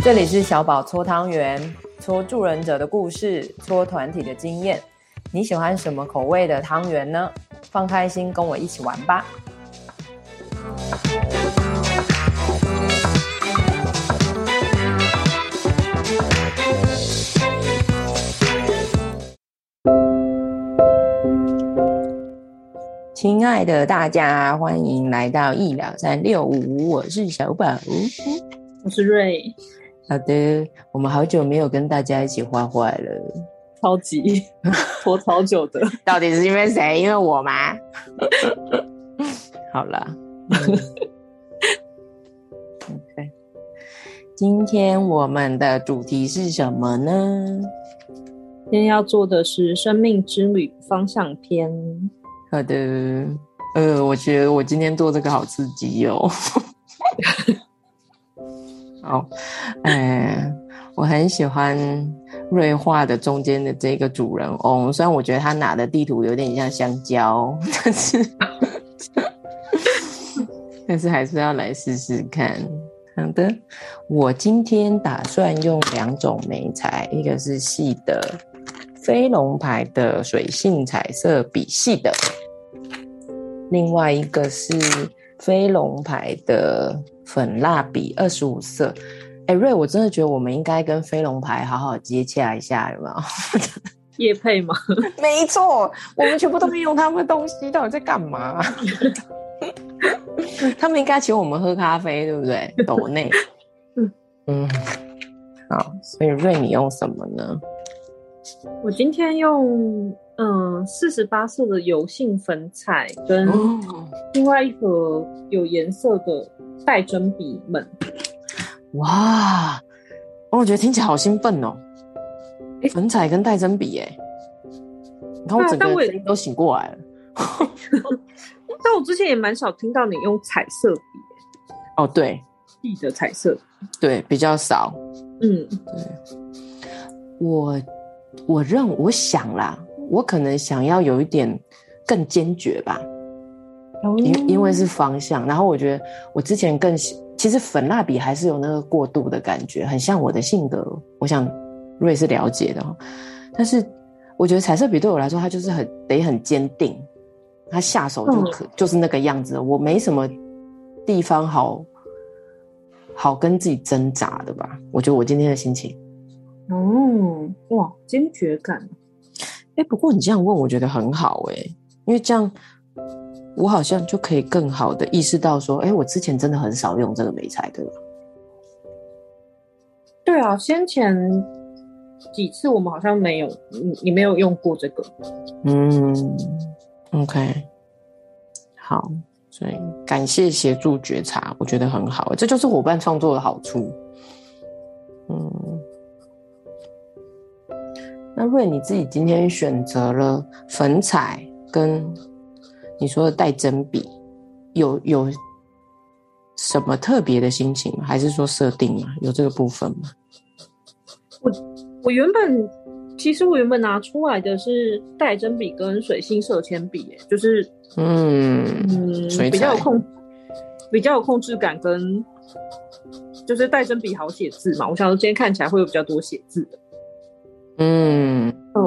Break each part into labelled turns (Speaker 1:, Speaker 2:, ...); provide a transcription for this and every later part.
Speaker 1: 这里是小宝搓汤圆，搓助人者的故事，搓团体的经验。你喜欢什么口味的汤圆呢？放开心，跟我一起玩吧！亲爱的大家，欢迎来到医疗三六五，我是小宝，
Speaker 2: 我是瑞。
Speaker 1: 好的，我们好久没有跟大家一起画画了，
Speaker 2: 超级 拖超久的，
Speaker 1: 到底是因为谁？因为我吗？好了，OK，今天我们的主题是什么呢？
Speaker 2: 今天要做的是生命之旅方向篇。
Speaker 1: 好的，呃，我觉得我今天做这个好刺激哦。好，嗯，我很喜欢瑞画的中间的这个主人翁，虽然我觉得他拿的地图有点像香蕉，但是，但是还是要来试试看。好的，我今天打算用两种眉材，一个是细的飞龙牌的水性彩色笔细的，另外一个是飞龙牌的。粉蜡笔二十五色，哎、欸，瑞，我真的觉得我们应该跟飞龙牌好好接洽一下，有没
Speaker 2: 有？叶配吗？
Speaker 1: 没错，我们全部都没用他们的东西，到底在干嘛？他们应该请我们喝咖啡，对不对？抖内，嗯，好，所以瑞，你用什么呢？
Speaker 2: 我今天用嗯四十八色的油性粉彩，跟另外一盒有颜色的。带针笔们，
Speaker 1: 哇！我觉得听起来好兴奋哦。欸、粉彩跟带针笔，哎，你看我整个人都醒过来了。
Speaker 2: 但我之前也蛮少听到你用彩色笔。
Speaker 1: 哦，对，
Speaker 2: 笔的彩色，
Speaker 1: 对，比较少。
Speaker 2: 嗯，
Speaker 1: 对。我我认我想啦，我可能想要有一点更坚决吧。因因为是方向，然后我觉得我之前更其实粉蜡笔还是有那个过度的感觉，很像我的性格。我想瑞是了解的，但是我觉得彩色笔对我来说，它就是很得很坚定，它下手就可、嗯、就是那个样子。我没什么地方好好跟自己挣扎的吧？我觉得我今天的心情，
Speaker 2: 哦，哇，坚决感。
Speaker 1: 哎，不过你这样问，我觉得很好哎，因为这样。我好像就可以更好的意识到说，哎，我之前真的很少用这个美彩，对吧？
Speaker 2: 对啊，先前几次我们好像没有，你你没有用过这个。
Speaker 1: 嗯，OK，好，所以感谢协助觉察，我觉得很好，这就是伙伴创作的好处。嗯，那瑞你自己今天选择了粉彩跟。你说的带针笔，有有什么特别的心情吗？还是说设定吗？有这个部分吗？
Speaker 2: 我我原本其实我原本拿出来的是带针笔跟水性色铅笔，就是嗯嗯，比较有控比较有控制感，跟就是带针笔好写字嘛。我想说今天看起来会有比较多写字的，
Speaker 1: 嗯
Speaker 2: 嗯，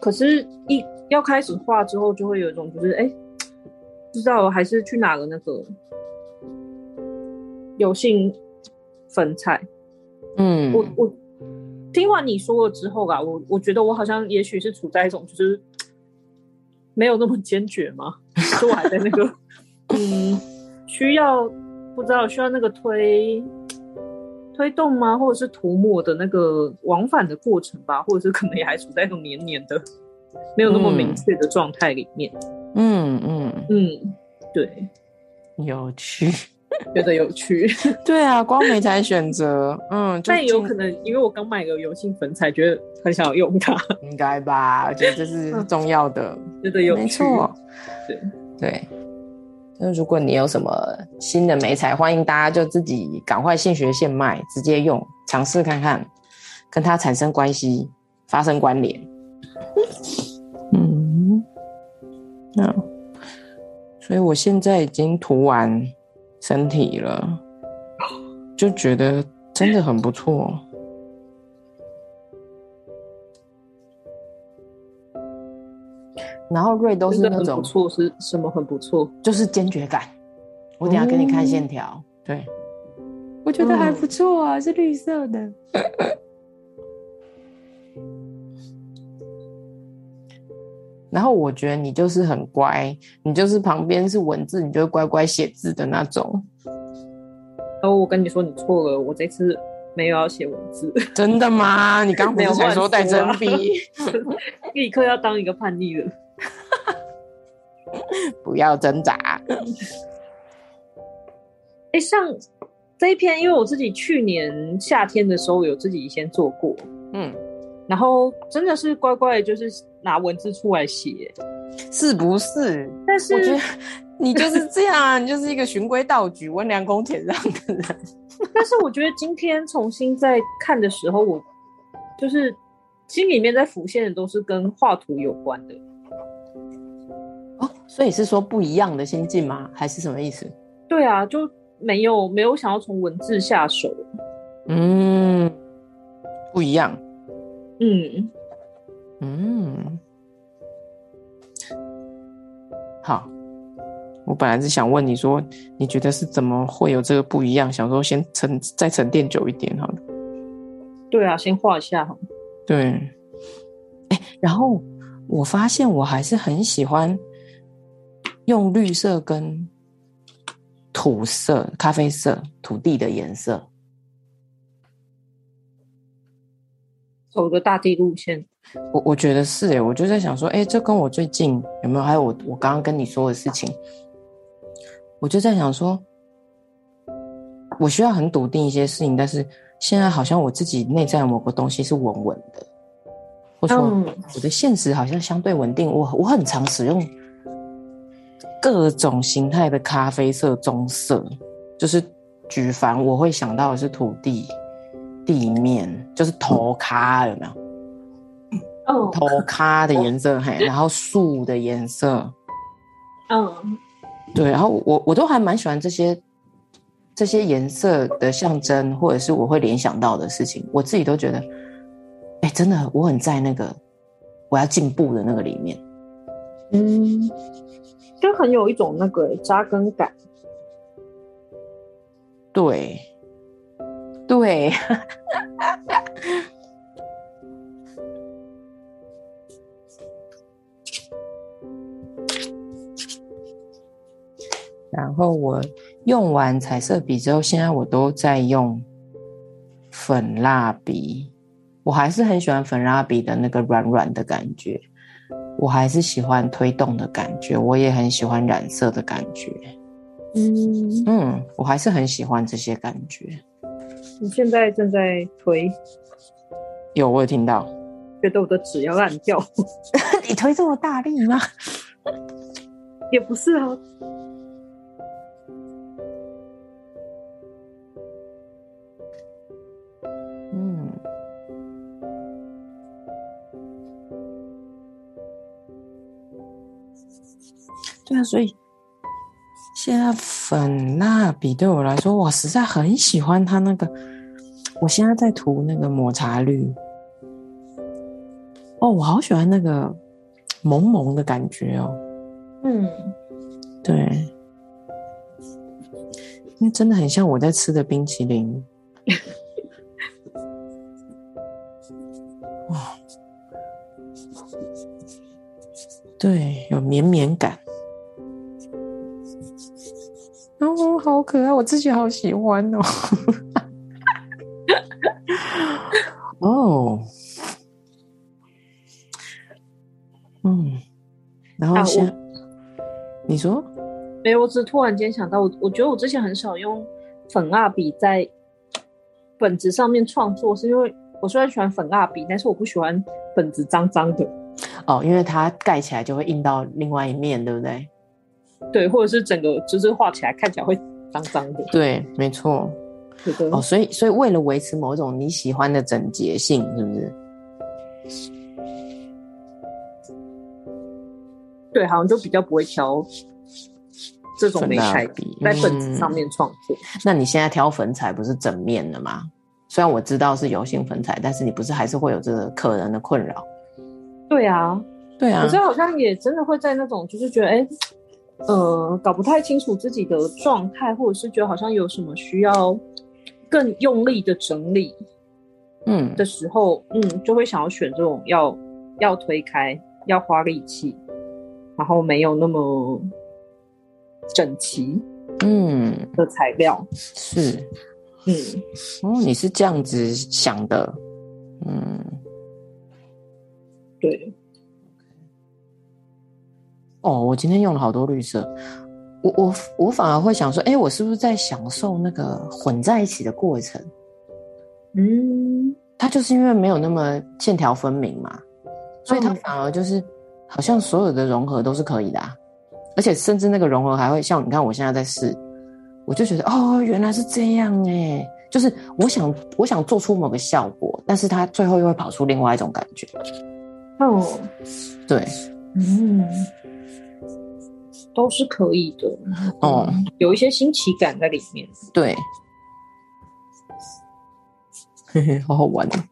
Speaker 2: 可是一要开始画之后，就会有一种就是哎。知道还是去哪了那个油性粉彩。
Speaker 1: 嗯，
Speaker 2: 我我听完你说了之后吧，我我觉得我好像也许是处在一种就是 没有那么坚决嘛，就我还在那个 嗯需要不知道需要那个推推动吗，或者是涂抹的那个往返的过程吧，或者是可能也还处在一种黏黏的没有那么明确的状态里面。嗯
Speaker 1: 嗯嗯。
Speaker 2: 嗯，对，
Speaker 1: 有趣，
Speaker 2: 觉得有趣。
Speaker 1: 对啊，光美才选择，嗯，
Speaker 2: 但也有可能因为我刚买个油性粉彩，觉得很想要用它，
Speaker 1: 应该吧？我觉得这是重要的，
Speaker 2: 觉得有趣，
Speaker 1: 没错。对。对，那如果你有什么新的美彩，欢迎大家就自己赶快现学现卖，直接用，尝试看看，跟它产生关系，发生关联。那，所以我现在已经涂完身体了，就觉得真的很不错。然后瑞都是那种
Speaker 2: 不错，是什么很不错？
Speaker 1: 就是坚决感。我等下给你看线条，嗯、对，我觉得还不错啊，嗯、是绿色的。然后我觉得你就是很乖，你就是旁边是文字，你就会乖乖写字的那种。
Speaker 2: 然后我跟你说，你错了，我这次没有要写文字。
Speaker 1: 真的吗？你刚 不是才说带真笔？
Speaker 2: 立刻要当一个叛逆了。
Speaker 1: 不要挣扎。
Speaker 2: 哎，像这一篇，因为我自己去年夏天的时候有自己先做过，嗯，然后真的是乖乖，就是拿文字出来写，
Speaker 1: 是不是？
Speaker 2: 但是
Speaker 1: 我觉得 你就是这样，你就是一个循规蹈矩、温良恭俭让的人。
Speaker 2: 但是我觉得今天重新在看的时候，我就是心里面在浮现的都是跟画图有关的。
Speaker 1: 哦所以是说不一样的心境吗？还是什么意思？
Speaker 2: 对啊，就没有没有想要从文字下手。
Speaker 1: 嗯，不一样。
Speaker 2: 嗯
Speaker 1: 嗯，好。我本来是想问你说，你觉得是怎么会有这个不一样？想说先沉再沉淀久一点好了。
Speaker 2: 对啊，先画一下。
Speaker 1: 对。哎，然后我发现我还是很喜欢。用绿色跟土色、咖啡色、土地的颜色，
Speaker 2: 走个大地路线。
Speaker 1: 我我觉得是诶，我就在想说，哎，这跟我最近有没有？还有我我刚刚跟你说的事情，我就在想说，我需要很笃定一些事情，但是现在好像我自己内在某个东西是稳稳的，或者说我的现实好像相对稳定。我我很常使用。各种形态的咖啡色、棕色，就是举凡我会想到的是土地、地面，就是头咖有没有？
Speaker 2: 哦，
Speaker 1: 土咖的颜色，嘿，然后树的颜色，
Speaker 2: 嗯，
Speaker 1: 对，然后我我都还蛮喜欢这些这些颜色的象征，或者是我会联想到的事情，我自己都觉得，哎，真的，我很在那个我要进步的那个里面，
Speaker 2: 嗯。就很有一种那个扎根感，
Speaker 1: 对，对，然后我用完彩色笔之后，现在我都在用粉蜡笔，我还是很喜欢粉蜡笔的那个软软的感觉。我还是喜欢推动的感觉，我也很喜欢染色的感觉。
Speaker 2: 嗯
Speaker 1: 嗯，我还是很喜欢这些感觉。
Speaker 2: 你现在正在推？
Speaker 1: 有，我有听到。
Speaker 2: 觉得我的纸要烂掉。
Speaker 1: 你推这么大力吗？
Speaker 2: 也不是啊。
Speaker 1: 对啊，所以现在粉蜡笔对我来说，我实在很喜欢它那个。我现在在涂那个抹茶绿，哦，我好喜欢那个萌萌的感觉哦。
Speaker 2: 嗯，
Speaker 1: 对，因为真的很像我在吃的冰淇淋。哇，对，有绵绵感。可爱，我自己好喜欢哦。哦，嗯，然后先，啊、你说？
Speaker 2: 没有，我只是突然间想到，我我觉得我之前很少用粉蜡笔在本子上面创作，是因为我虽然喜欢粉蜡笔，但是我不喜欢本子脏脏的。
Speaker 1: 哦，因为它盖起来就会印到另外一面，对不对？
Speaker 2: 对，或者是整个就是画起来看起来会脏脏的。
Speaker 1: 对，
Speaker 2: 没错。
Speaker 1: 哦，所以所以为了维持某种你喜欢的整洁性，是不是？
Speaker 2: 对，好像就比较不会挑这种媒材笔在本子上面创作。
Speaker 1: 嗯。那你现在挑粉彩不是整面的吗？虽然我知道是油性粉彩，但是你不是还是会有这个可能的困扰？
Speaker 2: 对啊，
Speaker 1: 对啊。
Speaker 2: 可是好像也真的会在那种就是觉得，哎，呃，搞不太清楚自己的状态，或者是觉得好像有什么需要更用力的整理，嗯的时候，嗯，嗯，就会想要选这种要要推开、要花力气，然后没有那么整齐，嗯的材料，
Speaker 1: 嗯、是。嗯，哦，你是这样子想的，嗯，
Speaker 2: 对。
Speaker 1: 哦，我今天用了好多绿色，我我我反而会想说，哎、欸，我是不是在享受那个混在一起的过程？嗯，它就是因为没有那么线条分明嘛，所以它反而就是好像所有的融合都是可以的，啊，而且甚至那个融合还会像你看，我现在在试。我就觉得哦，原来是这样哎，就是我想我想做出某个效果，但是它最后又会跑出另外一种感觉。哦，对，
Speaker 2: 嗯，都是可以的。哦，有一些新奇感在里面。
Speaker 1: 对，嘿嘿，好好玩啊。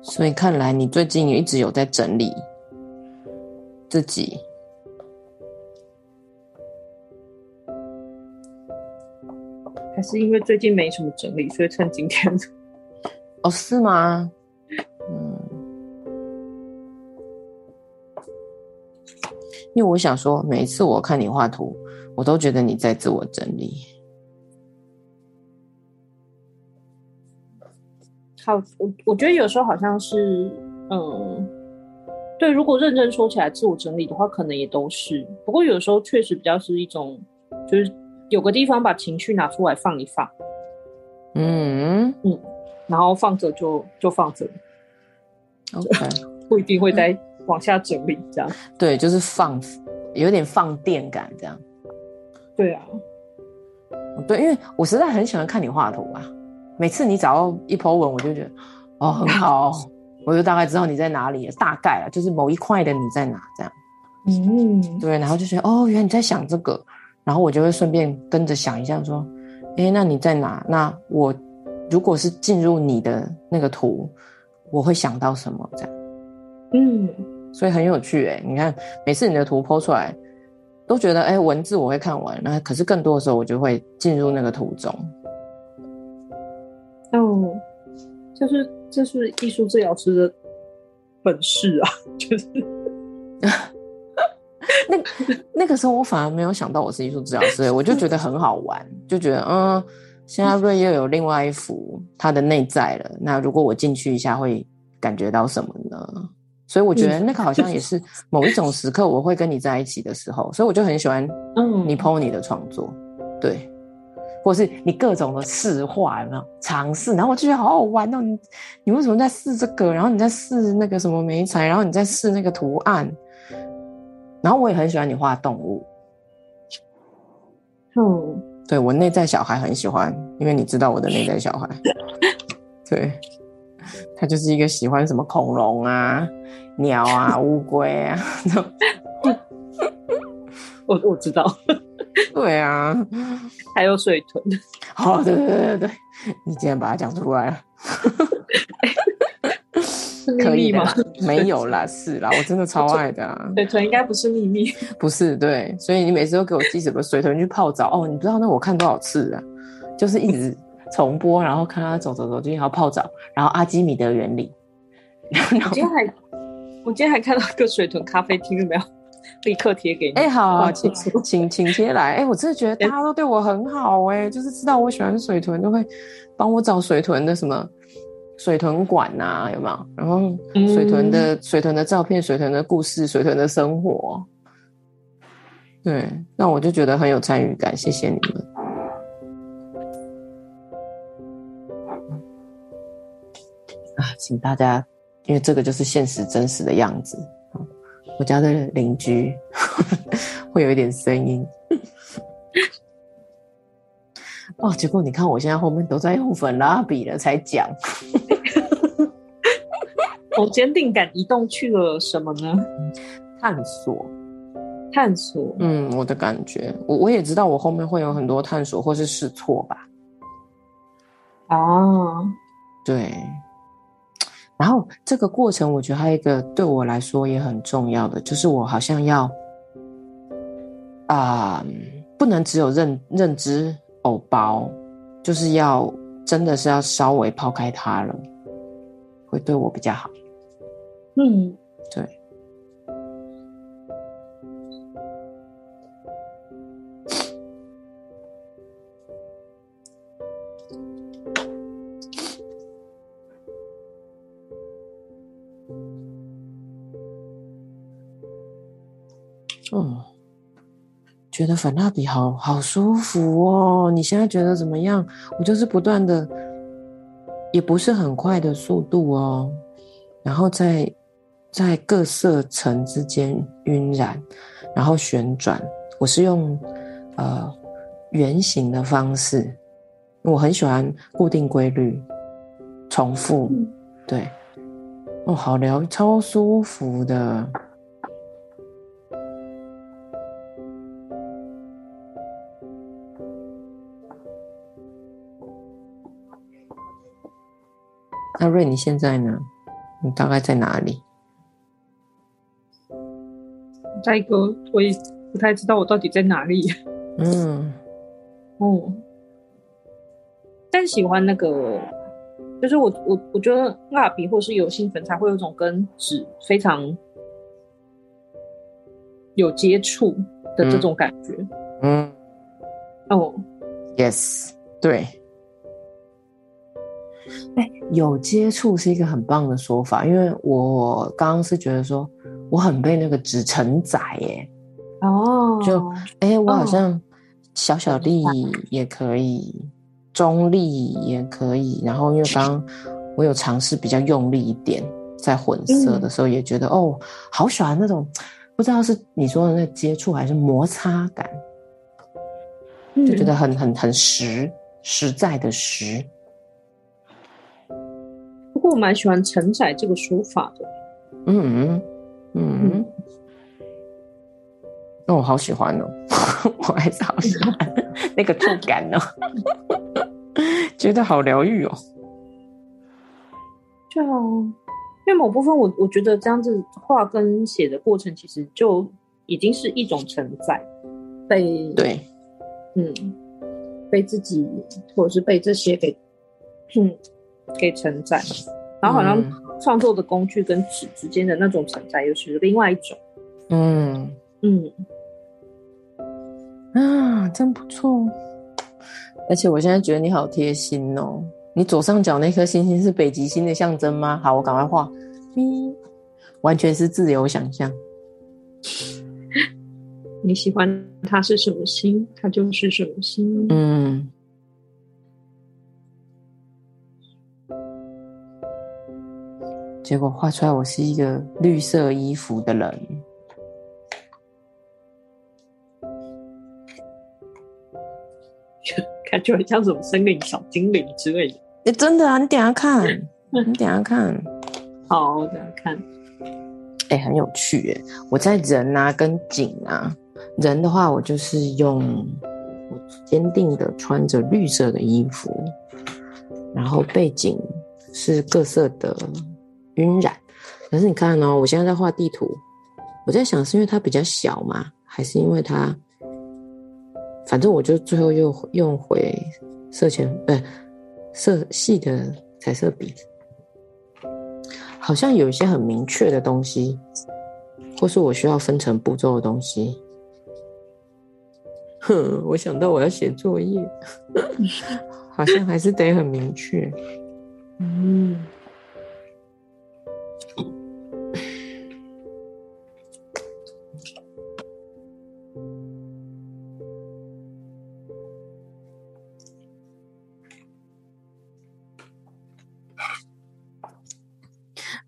Speaker 1: 所以看来你最近也一直有在整理自己，
Speaker 2: 还是因为最近没什么整理，所以趁今天？
Speaker 1: 哦，是吗？嗯，因为我想说，每一次我看你画图，我都觉得你在自我整理。
Speaker 2: 好，我我觉得有时候好像是，嗯，对。如果认真说起来，自我整理的话，可能也都是。不过有时候确实比较是一种，就是有个地方把情绪拿出来放一放，嗯嗯，然后放着就就放着，OK，不一定会再往下整理这样。
Speaker 1: 对，就是放，有点放电感这样。
Speaker 2: 对啊，
Speaker 1: 对，因为我实在很喜欢看你画图啊。每次你找到一 po 文，我就觉得哦很好，我就大概知道你在哪里，大概啊，就是某一块的你在哪这样。嗯，对，然后就觉得哦，原来你在想这个，然后我就会顺便跟着想一下，说，诶，那你在哪？那我如果是进入你的那个图，我会想到什么这样？嗯，所以很有趣诶，你看每次你的图 po 出来，都觉得诶，文字我会看完，那可是更多的时候我就会进入那个图中。
Speaker 2: 哦，就是这是艺术治疗师的本事啊！就是
Speaker 1: 那那个时候，我反而没有想到我是艺术治疗师，我就觉得很好玩，就觉得嗯，现在瑞又有另外一幅他的内在了。那如果我进去一下，会感觉到什么呢？所以我觉得那个好像也是某一种时刻，我会跟你在一起的时候，所以我就很喜欢你 po 你的创作，对。或是你各种的试画有没有尝试？然后我就觉得好好玩哦！你你为什么在试这个？然后你在试那个什么媒材？然后你在试那个图案。然后我也很喜欢你画动物。嗯，对，我内在小孩很喜欢，因为你知道我的内在小孩。对，他就是一个喜欢什么恐龙啊、鸟啊、乌龟啊。
Speaker 2: 我我知道。
Speaker 1: 对啊，
Speaker 2: 还有水豚。
Speaker 1: 好、哦，对对对对，你竟然把它讲出来了，
Speaker 2: 可以吗？
Speaker 1: 没有啦，是啦，我真的超爱的啊。
Speaker 2: 水豚应该不是秘密，
Speaker 1: 不是对，所以你每次都给我寄什么水豚去泡澡哦，你不知道那我看多少次啊，就是一直重播，然后看他走走走进去，然后泡澡，然后阿基米德原理。
Speaker 2: 我今天还，我今天还看到一个水豚咖啡厅，有没有？立刻贴给你。哎、
Speaker 1: 欸，好，好，请请请贴来。哎、欸，我真的觉得大家都对我很好、欸，哎、欸，就是知道我喜欢水豚，都会帮我找水豚的什么水豚馆呐、啊，有没有？然后水豚的、嗯、水豚的照片、水豚的故事、水豚的生活，对，那我就觉得很有参与感。谢谢你们。啊，请大家，因为这个就是现实真实的样子。我家的邻居 会有一点声音哦，结果你看，我现在后面都在用粉蜡笔了，才讲。
Speaker 2: 我坚定感移动去了什么呢？
Speaker 1: 探索，
Speaker 2: 探索。
Speaker 1: 嗯，我的感觉，我我也知道，我后面会有很多探索或是试错吧。
Speaker 2: 哦，
Speaker 1: 对。然后这个过程，我觉得还有一个对我来说也很重要的，就是我好像要啊、呃，不能只有认认知偶包，就是要真的是要稍微抛开它了，会对我比较好。
Speaker 2: 嗯，
Speaker 1: 觉得粉蜡笔好好舒服哦！你现在觉得怎么样？我就是不断的，也不是很快的速度哦，然后在在各色层之间晕染，然后旋转。我是用呃圆形的方式，我很喜欢固定规律，重复，对，哦，好疗，超舒服的。那瑞，你现在呢？你大概在哪里？
Speaker 2: 在一个我也不太知道我到底在哪里。
Speaker 1: 嗯，
Speaker 2: 哦，但喜欢那个，就是我我我觉得蜡笔或是油性粉彩会有一种跟纸非常有接触的这种感觉。
Speaker 1: 嗯，
Speaker 2: 哦
Speaker 1: ，yes，对。哎，有接触是一个很棒的说法，因为我刚刚是觉得说我很被那个纸承载耶。
Speaker 2: 哦，
Speaker 1: 就哎，我好像小小力也可以，哦、中力也可以，然后因为刚刚我有尝试比较用力一点，在混色的时候也觉得、嗯、哦，好喜欢那种不知道是你说的那接触还是摩擦感，嗯、就觉得很很很实实在的实。
Speaker 2: 我蛮喜欢“承载”这个说法的，
Speaker 1: 嗯嗯嗯，那我好喜欢哦，我还是好喜欢 那个触感哦，觉得好疗愈哦。
Speaker 2: 就因为某部分我，我我觉得这样子画跟写的过程，其实就已经是一种承载，被
Speaker 1: 对，
Speaker 2: 嗯，被自己或者是被这些给嗯给承载。然后好像创作的工具跟纸之间的那种存在又是另外一种。
Speaker 1: 嗯
Speaker 2: 嗯
Speaker 1: 啊，真不错！而且我现在觉得你好贴心哦。你左上角那颗星星是北极星的象征吗？好，我赶快画。咪，完全是自由想象。
Speaker 2: 你喜欢它是什么星，它就是什么星。
Speaker 1: 嗯。结果画出来，我是一个绿色衣服的人，
Speaker 2: 感觉很像什么森林小精灵之类的。
Speaker 1: 哎、欸，真的啊！你等下看，你等下看。
Speaker 2: 好，我等下看。
Speaker 1: 哎、欸，很有趣哎！我在人啊跟景啊，人的话，我就是用我坚定的穿着绿色的衣服，然后背景是各色的。晕染，可是你看哦，我现在在画地图，我在想是因为它比较小嘛，还是因为它，反正我就最后又用回色铅，不、呃、色系的彩色笔，好像有一些很明确的东西，或是我需要分成步骤的东西。哼，我想到我要写作业，好像还是得很明确。嗯。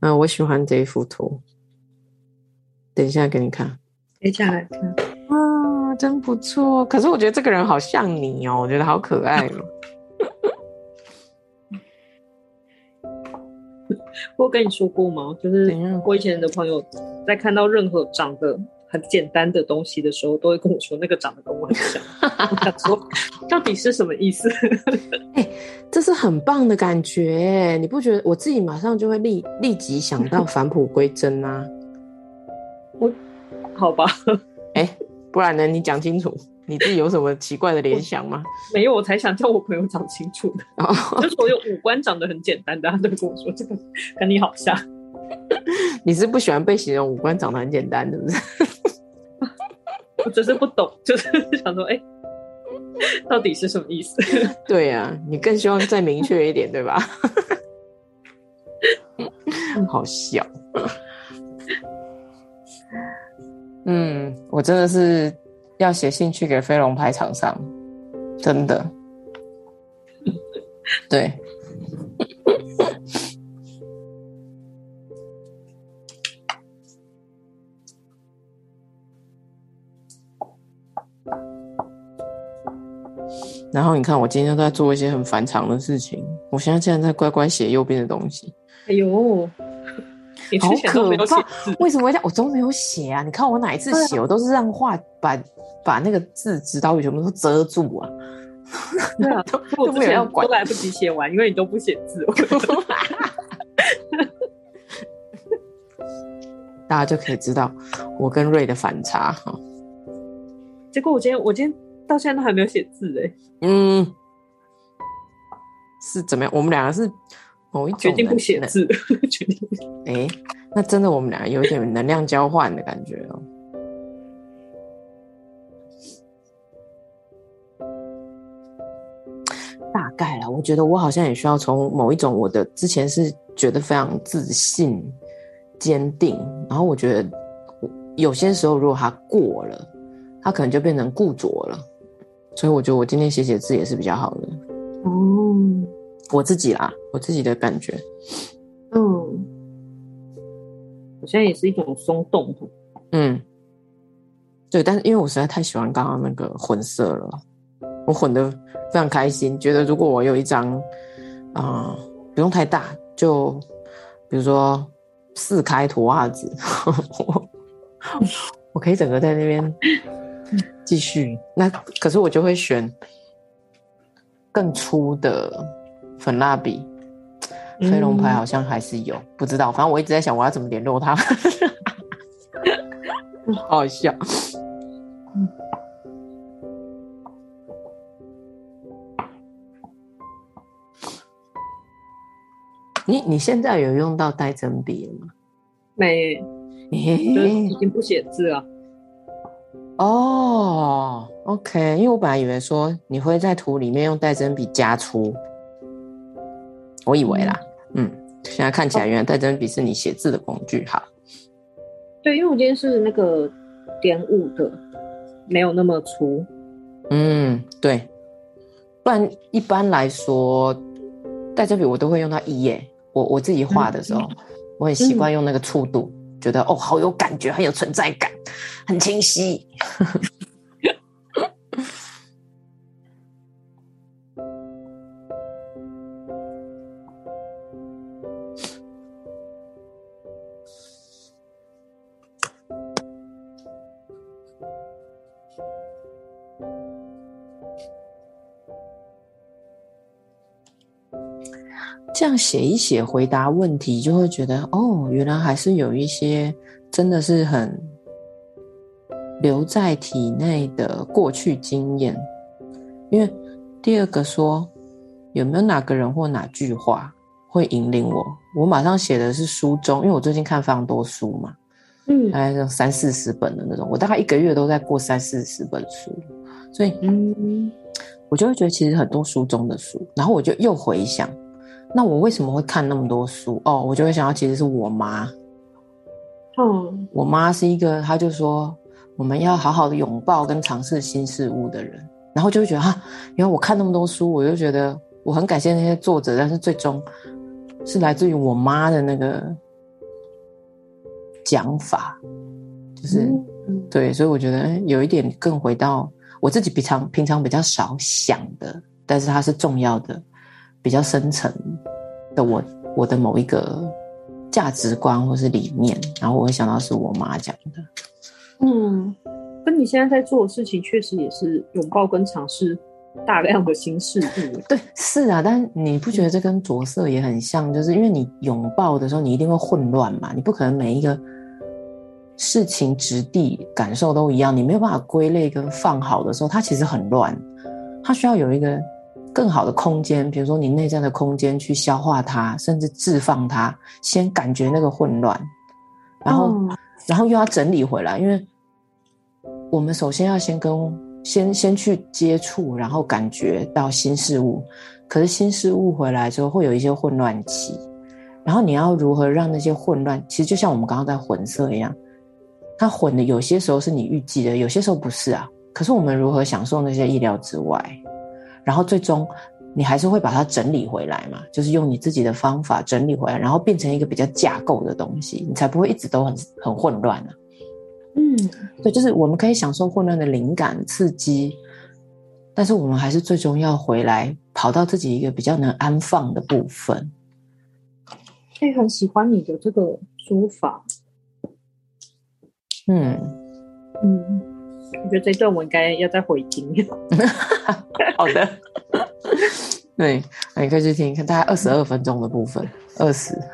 Speaker 1: 啊，我喜欢这一幅图。等一下给你看。
Speaker 2: 等一下来看。
Speaker 1: 啊，真不错。可是我觉得这个人好像你哦，我觉得好可爱哦。
Speaker 2: 我有跟你说过吗？就是我以前的朋友在看到任何长得很简单的东西的时候，都会跟我说那个长得跟我很像。我想说，到底是什么意思？
Speaker 1: 哎、欸，这是很棒的感觉，你不觉得？我自己马上就会立立即想到返璞归真啊！
Speaker 2: 我好吧，
Speaker 1: 哎、欸，不然呢？你讲清楚。你自己有什么奇怪的联想吗？
Speaker 2: 没有，我才想叫我朋友讲清楚的。就是我有五官长得很简单的，他就跟我说这个跟你好像。
Speaker 1: 你是不喜欢被形容五官长得很简单，是不是？
Speaker 2: 我只是不懂，就是想说，哎、欸，到底是什么意思？
Speaker 1: 对呀、啊，你更希望再明确一点，对吧？好笑。嗯，我真的是。要写信去给飞龙牌厂商，真的，对。然后你看，我今天都在做一些很反常的事情，我现在竟然在乖乖写右边的东西。
Speaker 2: 哎呦！
Speaker 1: 好可怕！为什么会这样？我都没有写啊！你看我哪一次写，啊、我都是让画把把那个字指导语全部都遮住啊！
Speaker 2: 对啊，都都没有要管，都来不及写完，因为你都不写字。
Speaker 1: 大家就可以知道我跟瑞的反差哈。
Speaker 2: 结果我今天我今天到现在都还没有写字哎。
Speaker 1: 嗯，是怎么样？我们两个是。某一种
Speaker 2: 决定不写字，决定不写。
Speaker 1: 哎，那真的我们俩有一点能量交换的感觉哦。大概啦，我觉得我好像也需要从某一种我的之前是觉得非常自信、坚定，然后我觉得有些时候如果它过了，它可能就变成固着了。所以我觉得我今天写写字也是比较好的。
Speaker 2: 哦。
Speaker 1: 我自己啦，我自己的感觉，
Speaker 2: 嗯，我现在也是一种松动，
Speaker 1: 嗯，对，但是因为我实在太喜欢刚刚那个混色了，我混得非常开心，觉得如果我有一张，啊、呃，不用太大，就比如说四开图袜子，我我可以整个在那边继续，那可是我就会选更粗的。粉蜡笔，飞龙牌好像还是有，嗯、不知道。反正我一直在想，我要怎么联络他，好好笑。你你现在有用到带针笔了吗？
Speaker 2: 没，就是已经不写字了。
Speaker 1: 哦，OK，因为我本来以为说你会在图里面用带针笔加粗。我以为啦，嗯，现在看起来原来带针笔是你写字的工具，哈。
Speaker 2: 对，因为我今天是那个点五的，没有那么粗。
Speaker 1: 嗯，对。不然一般来说，带针笔我都会用到一耶。我我自己画的时候，嗯、我很习惯用那个粗度，嗯、觉得哦，好有感觉，很有存在感，很清晰。样写一写，回答问题，就会觉得哦，原来还是有一些真的是很留在体内的过去经验。因为第二个说，有没有哪个人或哪句话会引领我？我马上写的是书中，因为我最近看非常多书嘛，嗯，大概是三四十本的那种，我大概一个月都在过三四十本书，所以嗯，我就会觉得其实很多书中的书，然后我就又回想。那我为什么会看那么多书？哦，我就会想到，其实是我妈。
Speaker 2: 嗯，
Speaker 1: 我妈是一个，她就说我们要好好的拥抱跟尝试新事物的人，然后就会觉得哈，因为我看那么多书，我就觉得我很感谢那些作者，但是最终是来自于我妈的那个讲法，就是、嗯、对，所以我觉得有一点更回到我自己平常平常比较少想的，但是它是重要的。比较深层的我我的某一个价值观或是理念，然后我会想到是我妈讲的。
Speaker 2: 嗯，跟你现在在做的事情确实也是拥抱跟尝试大量的新事物。
Speaker 1: 对，是啊，但你不觉得这跟着色也很像？就是因为你拥抱的时候，你一定会混乱嘛，你不可能每一个事情质地感受都一样，你没有办法归类跟放好的时候，它其实很乱，它需要有一个更好的空间，比如说你内在的空间去消化它，甚至置放它，先感觉那个混乱，然后、嗯、然后又要整理回来，因为。我们首先要先跟先先去接触，然后感觉到新事物。可是新事物回来之后，会有一些混乱期。然后你要如何让那些混乱？其实就像我们刚刚在混色一样，它混的有些时候是你预计的，有些时候不是啊。可是我们如何享受那些意料之外？然后最终你还是会把它整理回来嘛？就是用你自己的方法整理回来，然后变成一个比较架构的东西，你才不会一直都很很混乱啊。嗯，对，就是我们可以享受混乱的灵感刺激，但是我们还是最终要回来，跑到自己一个比较能安放的部分。
Speaker 2: 所以很喜欢你的这个说法。
Speaker 1: 嗯
Speaker 2: 嗯，我觉得这段我应该要再回听。
Speaker 1: 好的，对，你可以去听，看大概二十二分钟的部分，二十。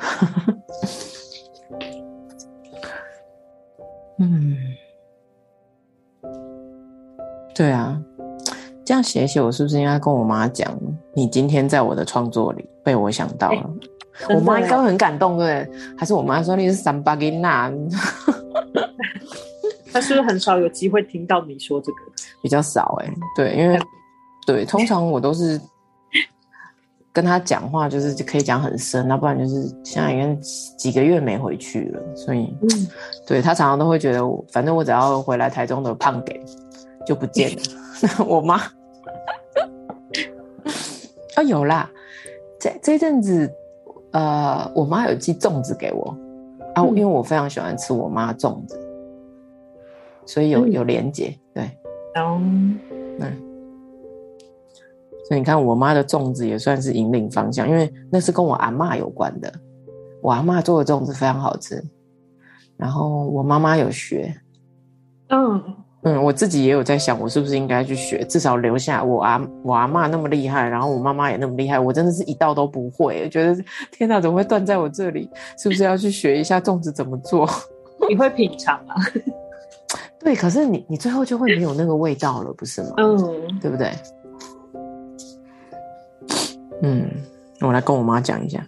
Speaker 1: 嗯，对啊，这样写写，我是不是应该跟我妈讲？你今天在我的创作里被我想到了，欸、我妈应该会很感动，对不对？还是我妈说你是三八给那？
Speaker 2: 她是不是很少有机会听到你说这个？
Speaker 1: 比较少哎、欸，对，因为对，通常我都是。跟他讲话就是可以讲很深，那不然就是现在已经几个月没回去了，所以，嗯、对他常常都会觉得我，反正我只要回来台中的胖给就不见了。我妈啊有啦，这这阵子呃，我妈有寄粽子给我啊，因为我非常喜欢吃我妈粽子，所以有有连接，对，
Speaker 2: 嗯，
Speaker 1: 嗯。所以你看，我妈的粽子也算是引领方向，因为那是跟我阿妈有关的。我阿妈做的粽子非常好吃，然后我妈妈有学，
Speaker 2: 嗯
Speaker 1: 嗯，我自己也有在想，我是不是应该去学，至少留下我阿我阿妈那么厉害，然后我妈妈也那么厉害，我真的是一道都不会，我觉得天哪，怎么会断在我这里？是不是要去学一下粽子怎么做？
Speaker 2: 你会品尝啊？
Speaker 1: 对，可是你你最后就会没有那个味道了，不是吗？
Speaker 2: 嗯，
Speaker 1: 对不对？嗯，我来跟我妈讲一下，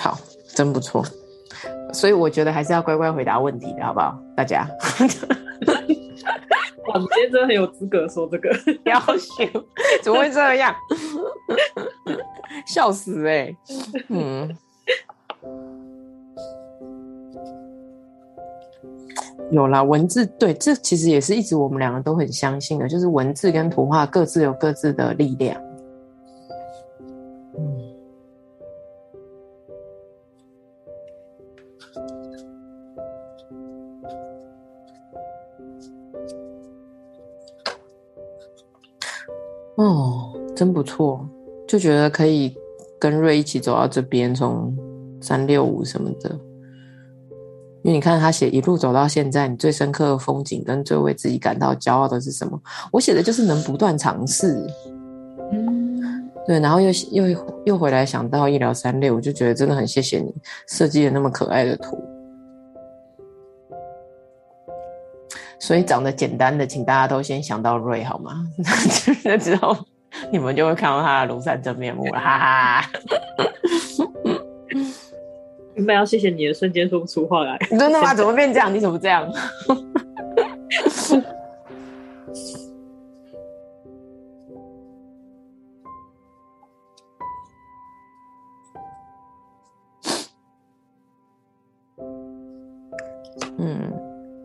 Speaker 1: 好，真不错，所以我觉得还是要乖乖回答问题的，好不好？大家，
Speaker 2: 哇，你今天真的很有资格说这个，
Speaker 1: 要求怎么会这样？笑死哎、欸，嗯，有啦，文字对，这其实也是一直我们两个都很相信的，就是文字跟图画各自有各自的力量。嗯哦，真不错，就觉得可以跟瑞一起走到这边，从三六五什么的。因为你看他写一路走到现在，你最深刻的风景跟最为自己感到骄傲的是什么？我写的就是能不断尝试。嗯，对，然后又又又回来想到一聊三六，我就觉得真的很谢谢你设计了那么可爱的图。所以长得简单的，请大家都先想到瑞好吗？那 之后你们就会看到他的庐山真面目了，哈哈。
Speaker 2: 原本要谢谢你的瞬间说不出话来，
Speaker 1: 真的吗？怎么变这样？你怎么这样？嗯，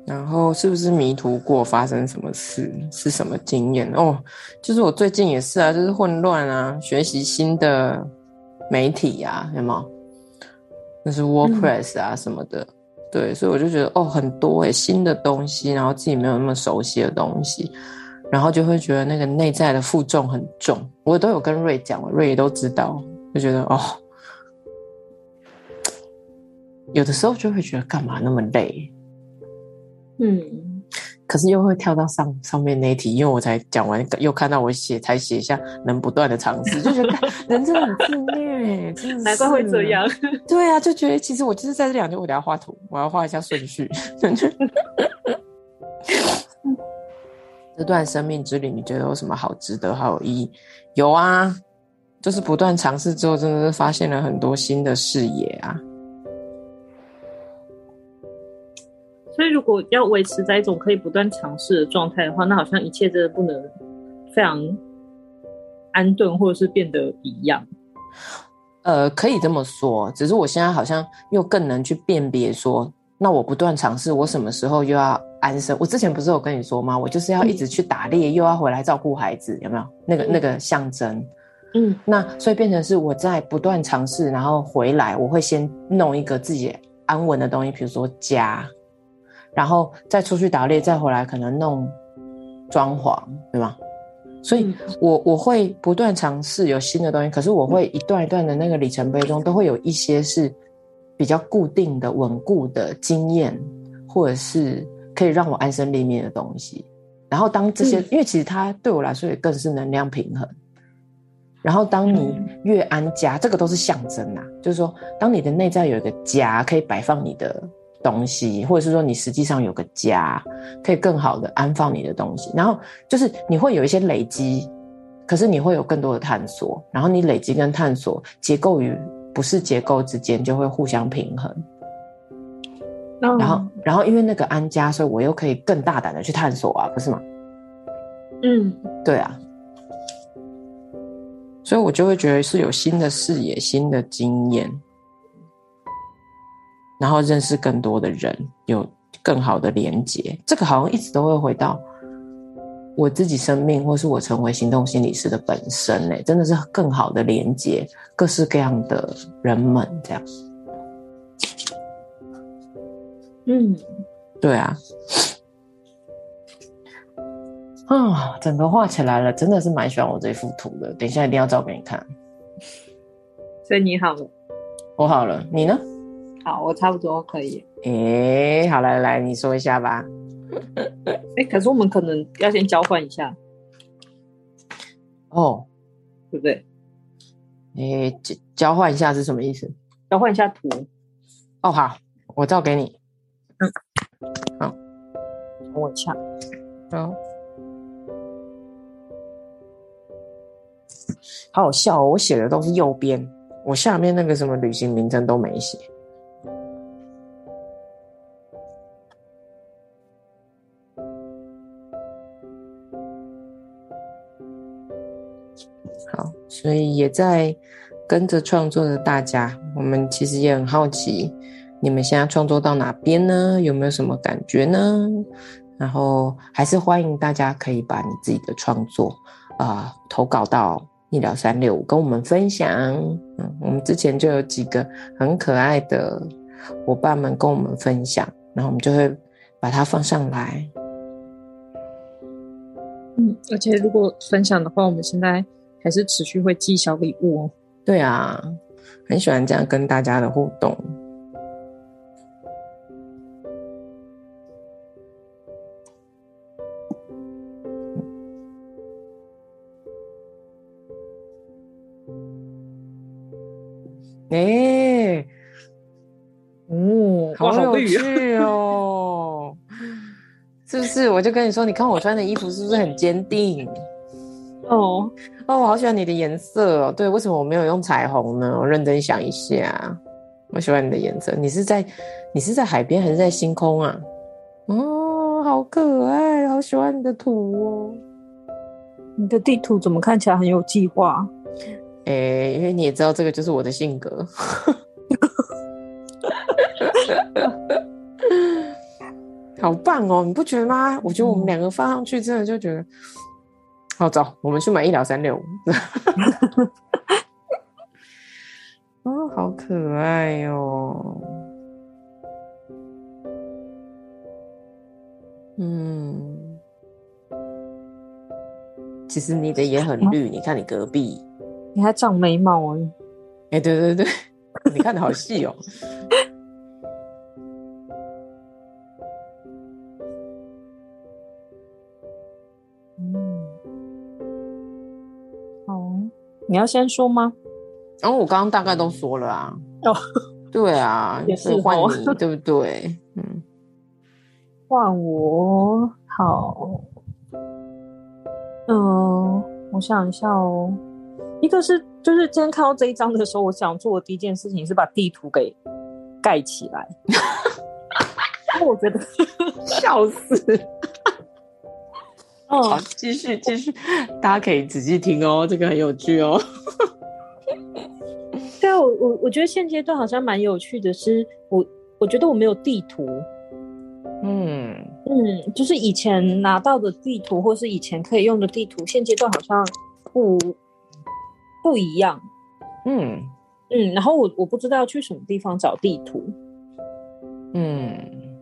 Speaker 1: 然后是不是迷途过？发生什么事？是什么经验？哦，就是我最近也是啊，就是混乱啊，学习新的媒体啊，有没有？那是 WordPress 啊什么的，嗯、对，所以我就觉得哦，很多诶、欸、新的东西，然后自己没有那么熟悉的东西，然后就会觉得那个内在的负重很重。我都有跟瑞讲了，瑞也都知道，就觉得哦，有的时候就会觉得干嘛那么累？
Speaker 2: 嗯。
Speaker 1: 可是又会跳到上上面那一题，因为我才讲完，又看到我写才写下能不断的尝试，就觉得人真的很自虐，真的难怪
Speaker 2: 会这样。
Speaker 1: 对啊，就觉得其实我就是在这两天，我得要画图，我要画一下顺序。这段生命之旅，你觉得有什么好值得、好有意义？有啊，就是不断尝试之后，真的是发现了很多新的视野啊。
Speaker 2: 所以，如果要维持在一种可以不断尝试的状态的话，那好像一切真的不能非常安顿，或者是变得一样。
Speaker 1: 呃，可以这么说，只是我现在好像又更能去辨别说，那我不断尝试，我什么时候又要安生？我之前不是有跟你说吗？我就是要一直去打猎，嗯、又要回来照顾孩子，有没有？那个那个象征？嗯，那所以变成是我在不断尝试，然后回来，我会先弄一个自己安稳的东西，比如说家。然后再出去打猎，再回来可能弄装潢，对吗？所以我，我我会不断尝试有新的东西，可是我会一段一段的那个里程碑中，都会有一些是比较固定的、稳固的经验，或者是可以让我安身立命的东西。然后，当这些，因为其实它对我来说也更是能量平衡。然后，当你越安家，这个都是象征呐，就是说，当你的内在有一个家，可以摆放你的。东西，或者是说你实际上有个家，可以更好的安放你的东西。然后就是你会有一些累积，可是你会有更多的探索。然后你累积跟探索结构与不是结构之间就会互相平衡。然后，然后因为那个安家，所以我又可以更大胆的去探索啊，不是吗？
Speaker 2: 嗯，
Speaker 1: 对啊。所以我就会觉得是有新的视野、新的经验。然后认识更多的人，有更好的连接。这个好像一直都会回到我自己生命，或是我成为行动心理师的本身。哎，真的是更好的连接各式各样的人们，这样。
Speaker 2: 嗯，
Speaker 1: 对啊。啊，整个画起来了，真的是蛮喜欢我这幅图的。等一下一定要照给你看。
Speaker 2: 所以你好了，
Speaker 1: 我好了，你呢？
Speaker 2: 好，我差不多可以。
Speaker 1: 哎、欸，好来来，你说一下吧。
Speaker 2: 哎、欸，可是我们可能要先交换一下。
Speaker 1: 哦，
Speaker 2: 对不对？
Speaker 1: 哎、欸，交交换一下是什么意思？
Speaker 2: 交换一下图。
Speaker 1: 哦，好，我照给你。嗯，好，
Speaker 2: 我抢。
Speaker 1: 好。好好笑哦，我写的都是右边，我下面那个什么旅行名称都没写。所以也在跟着创作的大家，我们其实也很好奇，你们现在创作到哪边呢？有没有什么感觉呢？然后还是欢迎大家可以把你自己的创作啊、投稿到艺疗三六五跟我们分享。嗯，我们之前就有几个很可爱的伙伴们跟我们分享，然后我们就会把它放上来。
Speaker 2: 嗯，而且如果分享的话，我们现在。还是持续会寄小礼物哦。
Speaker 1: 对啊，很喜欢这样跟大家的互动。哎、欸，哦，好有趣哦！是不是？我就跟你说，你看我穿的衣服是不是很坚定？哦哦，我好喜欢你的颜色哦。对，为什么我没有用彩虹呢？我认真想一下，我喜欢你的颜色。你是在你是在海边还是在星空啊？哦，好可爱，好喜欢你的图哦。
Speaker 2: 你的地图怎么看起来很有计划？
Speaker 1: 哎、欸，因为你也知道这个就是我的性格。好棒哦，你不觉得吗？我觉得我们两个放上去，真的就觉得。好，走，我们去买一疗三六五。哦，好可爱哟、哦。嗯，其实你的也很绿，啊、你看你隔壁，
Speaker 2: 你还长眉毛哎、
Speaker 1: 欸！哎，对对对，你看的好细哦。
Speaker 2: 你要先说吗？
Speaker 1: 然后、哦、我刚刚大概都说了啊。
Speaker 2: 哦，
Speaker 1: 对啊，
Speaker 2: 也是
Speaker 1: 换你，对不对？嗯，
Speaker 2: 换我好。嗯、呃，我想一下哦。一个是，就是今天看到这一张的时候，我想做的第一件事情是把地图给盖起来。因为我觉得
Speaker 1: 笑死。
Speaker 2: 哦，
Speaker 1: 好，继续继续，大家可以仔细听哦，这个很有趣哦。
Speaker 2: 对啊，我我我觉得现阶段好像蛮有趣的是，我我觉得我没有地图。
Speaker 1: 嗯
Speaker 2: 嗯，就是以前拿到的地图，或是以前可以用的地图，现阶段好像不不一样。
Speaker 1: 嗯
Speaker 2: 嗯，然后我我不知道要去什么地方找地图。
Speaker 1: 嗯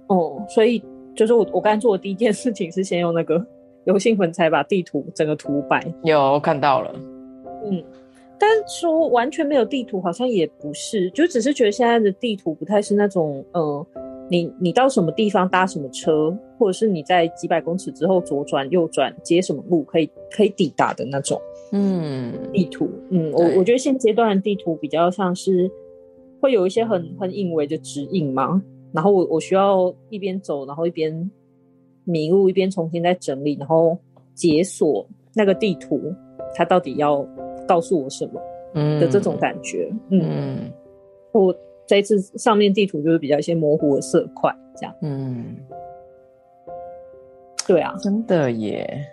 Speaker 2: 哦，所以就是我我刚才做的第一件事情是先用那个。游兴粉才把地图整个涂白
Speaker 1: 有我看到了，
Speaker 2: 嗯，但说完全没有地图好像也不是，就只是觉得现在的地图不太是那种，呃，你你到什么地方搭什么车，或者是你在几百公尺之后左转右转接什么路可以可以抵达的那种，
Speaker 1: 嗯，
Speaker 2: 地图，嗯，我我觉得现阶段的地图比较像是会有一些很很隐微的指引嘛，然后我我需要一边走，然后一边。迷路一边重新再整理，然后解锁那个地图，它到底要告诉我什么？嗯。的这种感觉，嗯，嗯。我这一次上面地图就是比较一些模糊的色块，这样，
Speaker 1: 嗯，
Speaker 2: 对啊，
Speaker 1: 真的耶，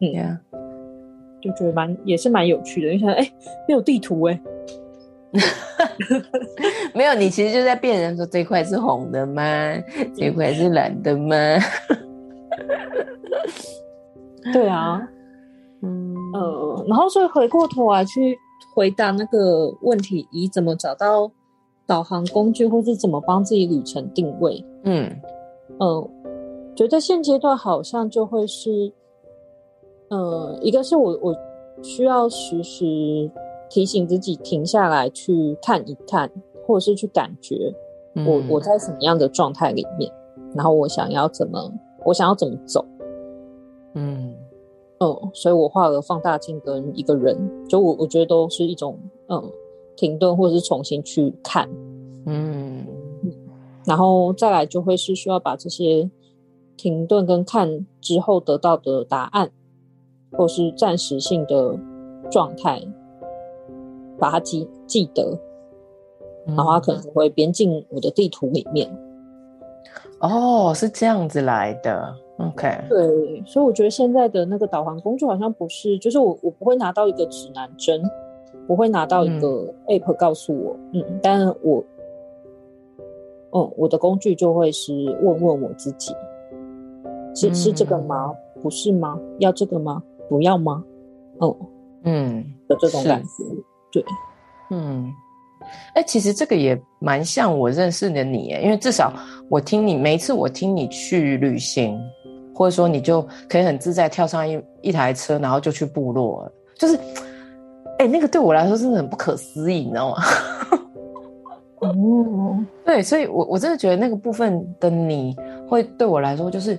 Speaker 2: 嗯。呀，就觉得蛮也是蛮有趣的，你想，哎，没有地图哎。
Speaker 1: 没有，你其实就在辨认说，这块是红的吗？这块是蓝的吗？
Speaker 2: 对啊，嗯呃，然后所以回过头来去回答那个问题，以怎么找到导航工具，或是怎么帮自己旅程定位？
Speaker 1: 嗯
Speaker 2: 呃，觉得现阶段好像就会是，呃，一个是我我需要实时。提醒自己停下来去看一看，或者是去感觉我、嗯、我在什么样的状态里面，然后我想要怎么我想要怎么走，
Speaker 1: 嗯
Speaker 2: 嗯，所以我画了放大镜跟一个人，就我我觉得都是一种嗯停顿或者是重新去看，
Speaker 1: 嗯，
Speaker 2: 然后再来就会是需要把这些停顿跟看之后得到的答案，或是暂时性的状态。把它记记得，然后它可能会编进我的地图里面。
Speaker 1: 哦，是这样子来的。OK，
Speaker 2: 对，所以我觉得现在的那个导航工具好像不是，就是我我不会拿到一个指南针，不会拿到一个 App 告诉我，嗯，嗯，但我，嗯，我的工具就会是问问我自己，是是这个吗？不是吗？要这个吗？不要吗？哦，
Speaker 1: 嗯
Speaker 2: 的这种感觉。对，
Speaker 1: 嗯，哎、欸，其实这个也蛮像我认识的你，因为至少我听你每一次我听你去旅行，或者说你就可以很自在跳上一一台车，然后就去部落了，就是，哎、欸，那个对我来说真的很不可思议，你知道吗？
Speaker 2: 哦，
Speaker 1: 对，所以我我真的觉得那个部分的你会对我来说就是。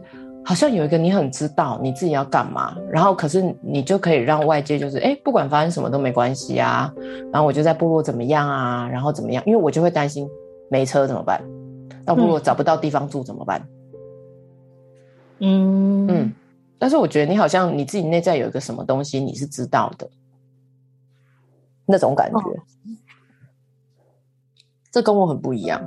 Speaker 1: 好像有一个你很知道你自己要干嘛，然后可是你就可以让外界就是哎，不管发生什么都没关系啊。然后我就在部落怎么样啊，然后怎么样？因为我就会担心没车怎么办，到部落找不到地方住怎么办？
Speaker 2: 嗯
Speaker 1: 嗯。但是我觉得你好像你自己内在有一个什么东西你是知道的，那种感觉，哦、这跟我很不一
Speaker 2: 样。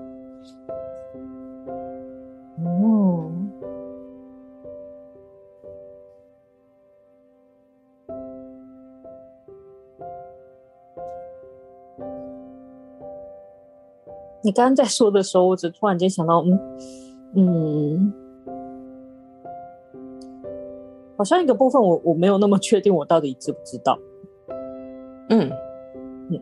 Speaker 2: 你刚刚在说的时候，我只突然间想到，嗯嗯，好像一个部分我我没有那么确定，我到底知不知道，
Speaker 1: 嗯
Speaker 2: 嗯，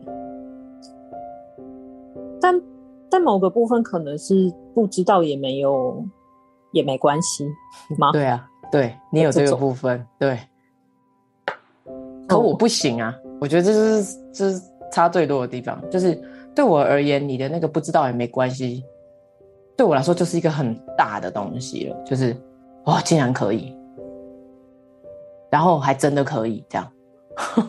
Speaker 2: 但但某个部分可能是不知道也没有也没关系吗？
Speaker 1: 对啊，对你有这个部分，对，可我不行啊，我觉得这是这是差最多的地方，就是。对我而言，你的那个不知道也没关系。对我来说，就是一个很大的东西了。就是，哇，竟然可以，然后还真的可以这样。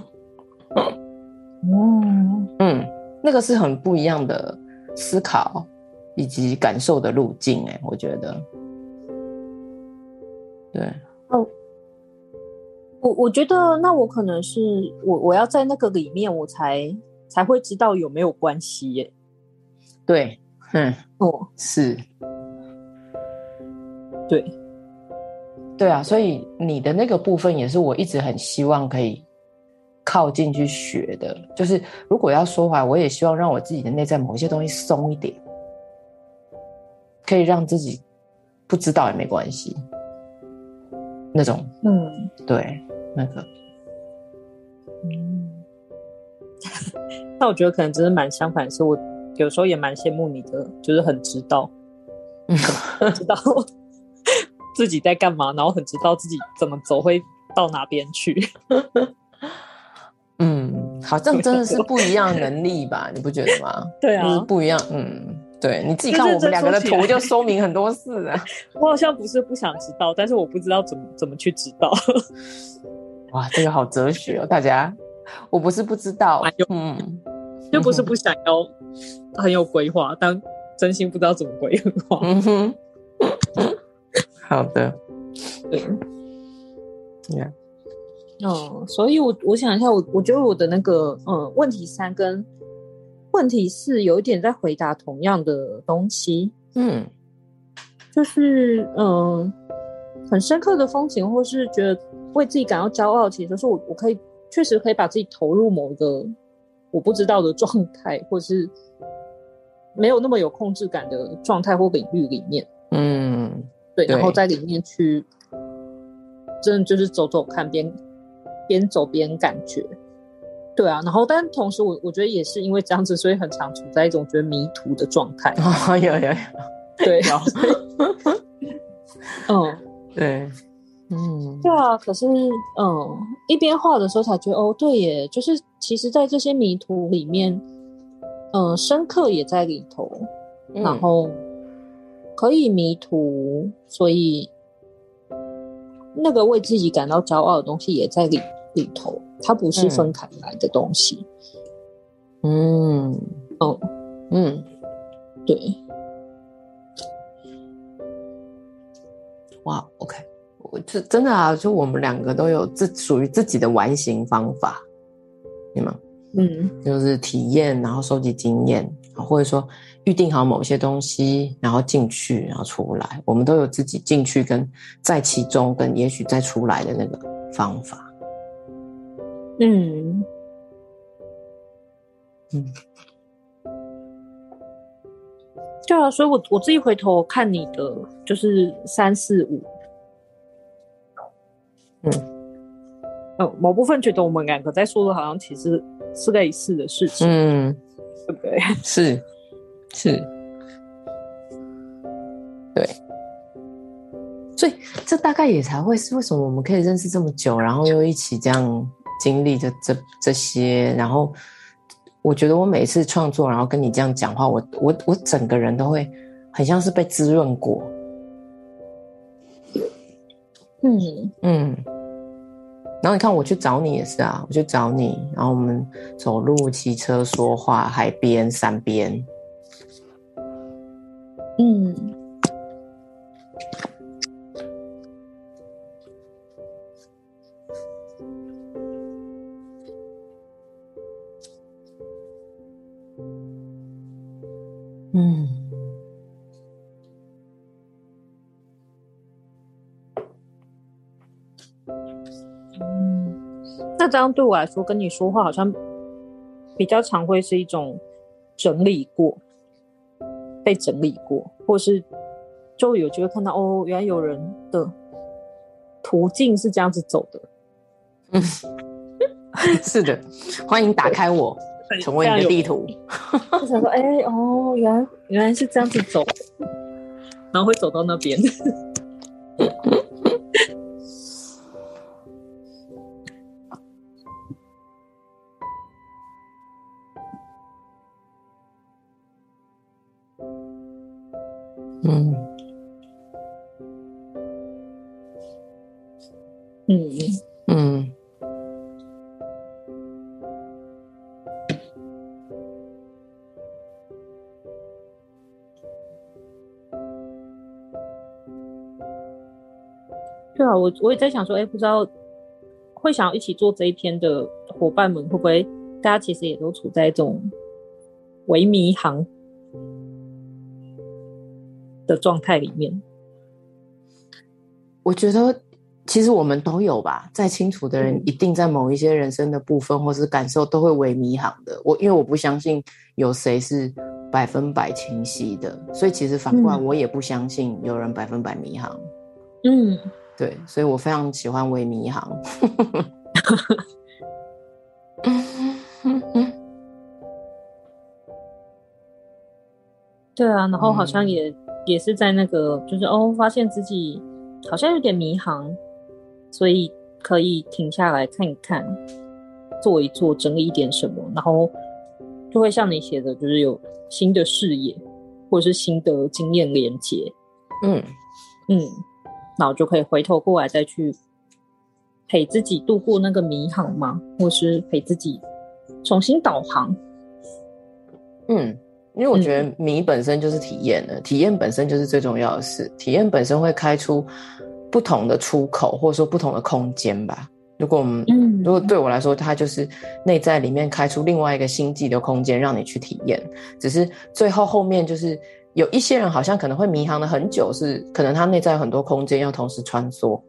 Speaker 1: 嗯嗯，那个是很不一样的思考以及感受的路径，哎，我觉得，对，
Speaker 2: 哦，我我觉得那我可能是我我要在那个里面，我才才会知道有没有关系耶，
Speaker 1: 对，嗯，
Speaker 2: 哦，
Speaker 1: 是，
Speaker 2: 对，
Speaker 1: 对啊，所以你的那个部分也是我一直很希望可以。靠近去学的，就是如果要说话，我也希望让我自己的内在某些东西松一点，可以让自己不知道也没关系。那种，
Speaker 2: 嗯，
Speaker 1: 对，那个，
Speaker 2: 嗯，那我觉得可能真的蛮相反，是我有时候也蛮羡慕你的，就是很知道，嗯，知道自己在干嘛，然后很知道自己怎么走会到哪边去。
Speaker 1: 嗯，好像真的是不一样的能力吧？你不觉得吗？
Speaker 2: 对啊，
Speaker 1: 不一样。嗯，对，你自己看我们两个的图就说明很多事啊。
Speaker 2: 我好像不是不想知道，但是我不知道怎么怎么去知道。
Speaker 1: 哇，这个好哲学哦，大家。我不是不知道，
Speaker 2: 嗯，又不是不想要很有规划，但真心不知道怎么规划。
Speaker 1: 嗯哼，好的，
Speaker 2: 对，你看。嗯，所以我，我我想一下，我我觉得我的那个，嗯，问题三跟问题四有一点在回答同样的东西，
Speaker 1: 嗯，
Speaker 2: 就是嗯，很深刻的风景，或是觉得为自己感到骄傲，其实是我我可以确实可以把自己投入某一个我不知道的状态，或是没有那么有控制感的状态或领域里面，
Speaker 1: 嗯，
Speaker 2: 对，然后在里面去，真的就是走走看边。边走边感觉，对啊，然后但同时我我觉得也是因为这样子，所以很常处在一种觉得迷途的状态。
Speaker 1: 哦，有有有，
Speaker 2: 对，嗯，
Speaker 1: 对，嗯，
Speaker 2: 对啊。可是，嗯，一边画的时候才觉得，哦，对耶，就是其实，在这些迷途里面，嗯，深刻也在里头，嗯，然后可以迷途，所以。那个为自己感到骄傲的东西也在里里头，它不是分开来的东西。
Speaker 1: 嗯，
Speaker 2: 哦，
Speaker 1: 嗯，
Speaker 2: 对。
Speaker 1: 哇，OK，我这真的啊，就我们两个都有自属于自己的完形方法，对吗？
Speaker 2: 嗯，
Speaker 1: 就是体验，然后收集经验，或者说。预定好某些东西，然后进去，然后出来。我们都有自己进去跟在其中，跟也许再出来的那个方法。
Speaker 2: 嗯
Speaker 1: 嗯，
Speaker 2: 对啊，所以我我自己回头看你的就是三四五，
Speaker 1: 嗯，
Speaker 2: 哦，某部分觉得我们两个在说的，好像其实是类似的事情，
Speaker 1: 嗯，
Speaker 2: 对不对？
Speaker 1: 是。是，对，所以这大概也才会是为什么我们可以认识这么久，然后又一起这样经历着这这些，然后我觉得我每次创作，然后跟你这样讲话，我我我整个人都会很像是被滋润过，
Speaker 2: 嗯。
Speaker 1: 嗯，然后你看我去找你也是啊，我去找你，然后我们走路、骑车、说话，海边、山
Speaker 2: 边。样对我来说，跟你说话好像比较常会是一种整理过。被整理过，或是就有机会看到哦，原来有人的途径是这样子走的。
Speaker 1: 嗯，是的，欢迎打开我，成为你的地图。
Speaker 2: 我想说，哎、欸，哦，原来原来是这样子走，然后会走到那边。我我也在想说，哎，不知道会想要一起做这一篇的伙伴们，会不会大家其实也都处在这种微迷航的状态里面？
Speaker 1: 我觉得其实我们都有吧，再清楚的人，一定在某一些人生的部分或是感受都会微迷航的。我因为我不相信有谁是百分百清晰的，所以其实反过来，我也不相信有人百分百迷航。
Speaker 2: 嗯，
Speaker 1: 对，所以我非常喜欢微迷航。
Speaker 2: 对啊，然后好像也、嗯、也是在那个，就是哦，发现自己好像有点迷航，所以可以停下来看一看，做一做，整理一点什么，然后就会像你写的，就是有新的视野，或者是新的经验连接。
Speaker 1: 嗯
Speaker 2: 嗯，然后就可以回头过来再去陪自己度过那个迷航吗，或是陪自己重新导航。
Speaker 1: 嗯。因为我觉得迷本身就是体验的，嗯、体验本身就是最重要的事。体验本身会开出不同的出口，或者说不同的空间吧。如果我们，嗯、如果对我来说，它就是内在里面开出另外一个星际的空间，让你去体验。只是最后后面就是有一些人好像可能会迷航了很久，是可能他内在有很多空间要同时穿梭。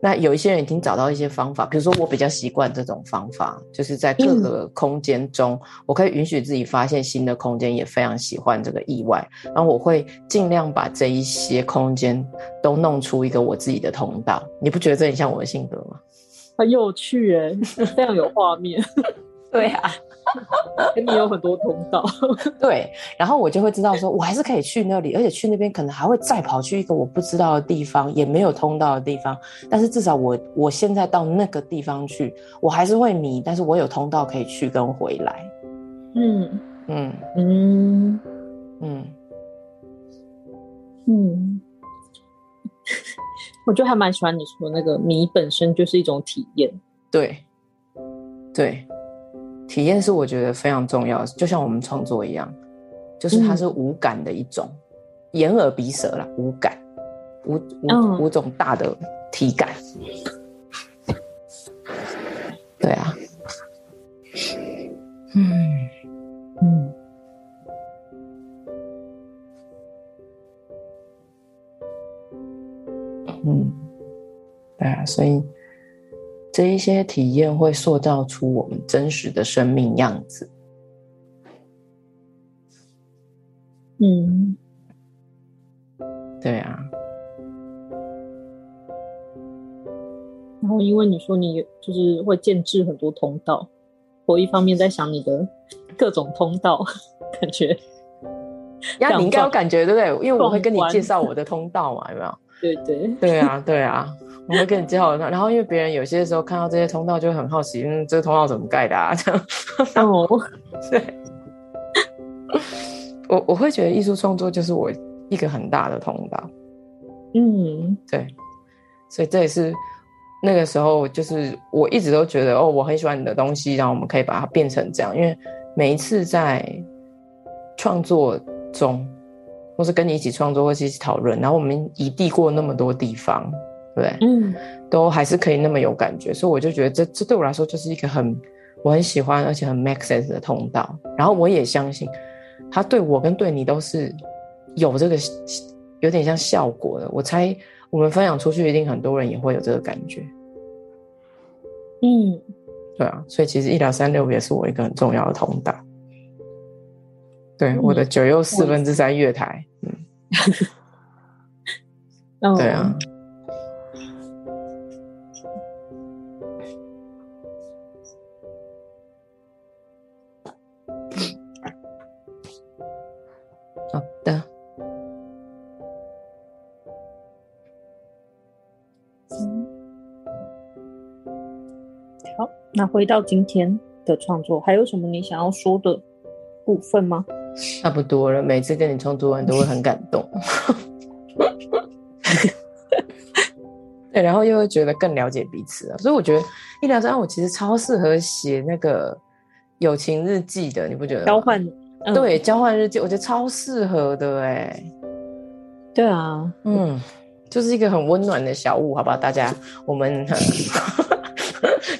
Speaker 1: 那有一些人已经找到一些方法，比如说我比较习惯这种方法，就是在各个空间中，我可以允许自己发现新的空间，也非常喜欢这个意外。然后我会尽量把这一些空间都弄出一个我自己的通道。你不觉得这很像我的性格吗？
Speaker 2: 很有趣哎，非常有画面。
Speaker 1: 对啊。
Speaker 2: 跟你有很多通道，
Speaker 1: 对，然后我就会知道说，我还是可以去那里，而且去那边可能还会再跑去一个我不知道的地方，也没有通道的地方。但是至少我我现在到那个地方去，我还是会迷，但是我有通道可以去跟回来。
Speaker 2: 嗯
Speaker 1: 嗯
Speaker 2: 嗯
Speaker 1: 嗯
Speaker 2: 嗯，我就还蛮喜欢你说那个迷本身就是一种体验。
Speaker 1: 对对。体验是我觉得非常重要，就像我们创作一样，就是它是无感的一种，嗯、眼耳鼻舌啦，无感，五五、嗯、五种大的体感。对啊，嗯。嗯。嗯，对啊，所以。这一些体验会塑造出我们真实的生命样子。
Speaker 2: 嗯，
Speaker 1: 对啊。
Speaker 2: 然后，因为你说你就是会建制很多通道，我一方面在想你的各种通道，感觉。
Speaker 1: 呀，你应该有感觉对不对？因为我会跟你介绍我的通道嘛，有没有？
Speaker 2: 对对。
Speaker 1: 对啊，对啊。我会跟你介绍，然后因为别人有些时候看到这些通道就会很好奇，嗯，这个通道怎么盖的啊？这样，
Speaker 2: 哦，
Speaker 1: 对，我我会觉得艺术创作就是我一个很大的通道，
Speaker 2: 嗯，
Speaker 1: 对，所以这也是那个时候，就是我一直都觉得哦，我很喜欢你的东西，然后我们可以把它变成这样，因为每一次在创作中，或是跟你一起创作，或是一起讨论，然后我们移地过那么多地方。对，
Speaker 2: 嗯，
Speaker 1: 都还是可以那么有感觉，所以我就觉得这这对我来说就是一个很我很喜欢而且很 make sense 的通道。然后我也相信，它对我跟对你都是有这个有点像效果的。我猜我们分享出去，一定很多人也会有这个感觉。
Speaker 2: 嗯，
Speaker 1: 对啊，所以其实一聊三六也是我一个很重要的通道。对，嗯、我的九又四分之三月台，嗯，对啊。
Speaker 2: 那回到今天的创作，还有什么你想要说的部分吗？
Speaker 1: 差不多了，每次跟你创作完都会很感动，对，然后又会觉得更了解彼此啊。所以我觉得一聊三，我其实超适合写那个友情日记的，你不觉得？
Speaker 2: 交换，
Speaker 1: 嗯、对，交换日记，我觉得超适合的哎。
Speaker 2: 对啊，
Speaker 1: 嗯。就是一个很温暖的小物，好不好？大家，我们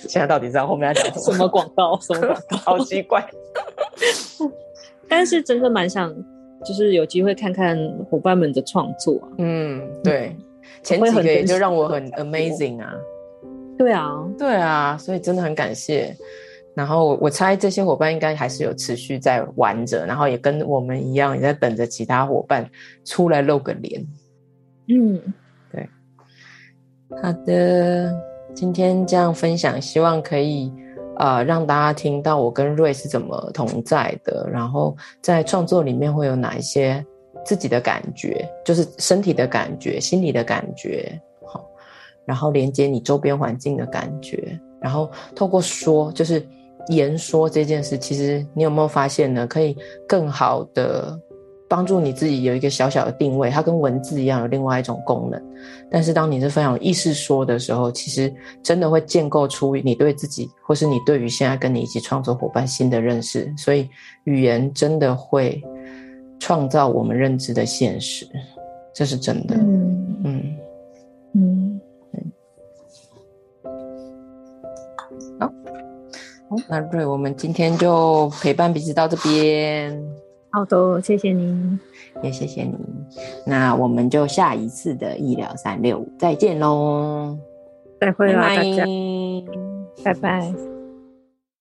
Speaker 1: 现在到底知道后面要讲
Speaker 2: 什么广告？什么广告？
Speaker 1: 好奇怪。
Speaker 2: 但是真的蛮想，就是有机会看看伙伴们的创作。
Speaker 1: 嗯，对，前几个也就让我很 amazing 啊。
Speaker 2: 对啊，
Speaker 1: 对啊，所以真的很感谢。然后我猜这些伙伴应该还是有持续在玩着，然后也跟我们一样，也在等着其他伙伴出来露个脸。
Speaker 2: 嗯，
Speaker 1: 对。好的，今天这样分享，希望可以呃让大家听到我跟瑞是怎么同在的，然后在创作里面会有哪一些自己的感觉，就是身体的感觉、心理的感觉，好，然后连接你周边环境的感觉，然后透过说，就是。言说这件事，其实你有没有发现呢？可以更好的帮助你自己有一个小小的定位，它跟文字一样有另外一种功能。但是当你是非常有意识说的时候，其实真的会建构出你对自己，或是你对于现在跟你一起创作伙伴新的认识。所以语言真的会创造我们认知的现实，这是真的。嗯嗯嗯。好那瑞，我们今天就陪伴彼此到这边。
Speaker 2: 好的，谢谢您，
Speaker 1: 也谢谢您。那我们就下一次的医疗三六五再见喽，
Speaker 2: 再会啦，大家，拜拜。